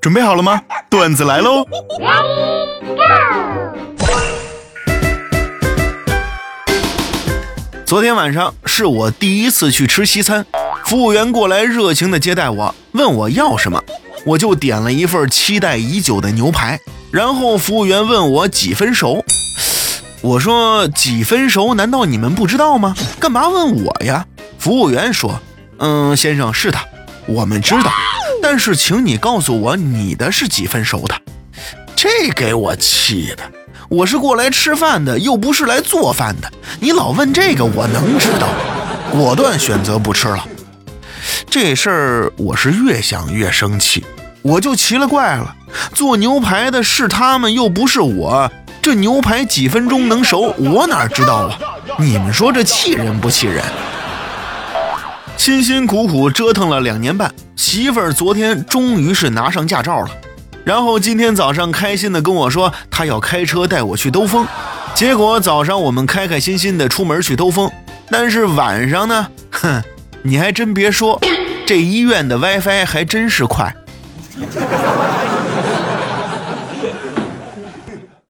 准备好了吗？段子来喽！昨天晚上是我第一次去吃西餐，服务员过来热情的接待我，问我要什么，我就点了一份期待已久的牛排。然后服务员问我几分熟，我说几分熟？难道你们不知道吗？干嘛问我呀？服务员说：“嗯，先生是的，我们知道，但是请你告诉我你的是几分熟的。”这给我气的。我是过来吃饭的，又不是来做饭的。你老问这个，我能知道吗？果断选择不吃了。这事儿我是越想越生气，我就奇了怪了。做牛排的是他们，又不是我。这牛排几分钟能熟，我哪知道啊？你们说这气人不气人？辛辛苦苦折腾了两年半，媳妇儿昨天终于是拿上驾照了。然后今天早上开心的跟我说，她要开车带我去兜风。结果早上我们开开心心的出门去兜风，但是晚上呢，哼，你还真别说，这医院的 WiFi 还真是快。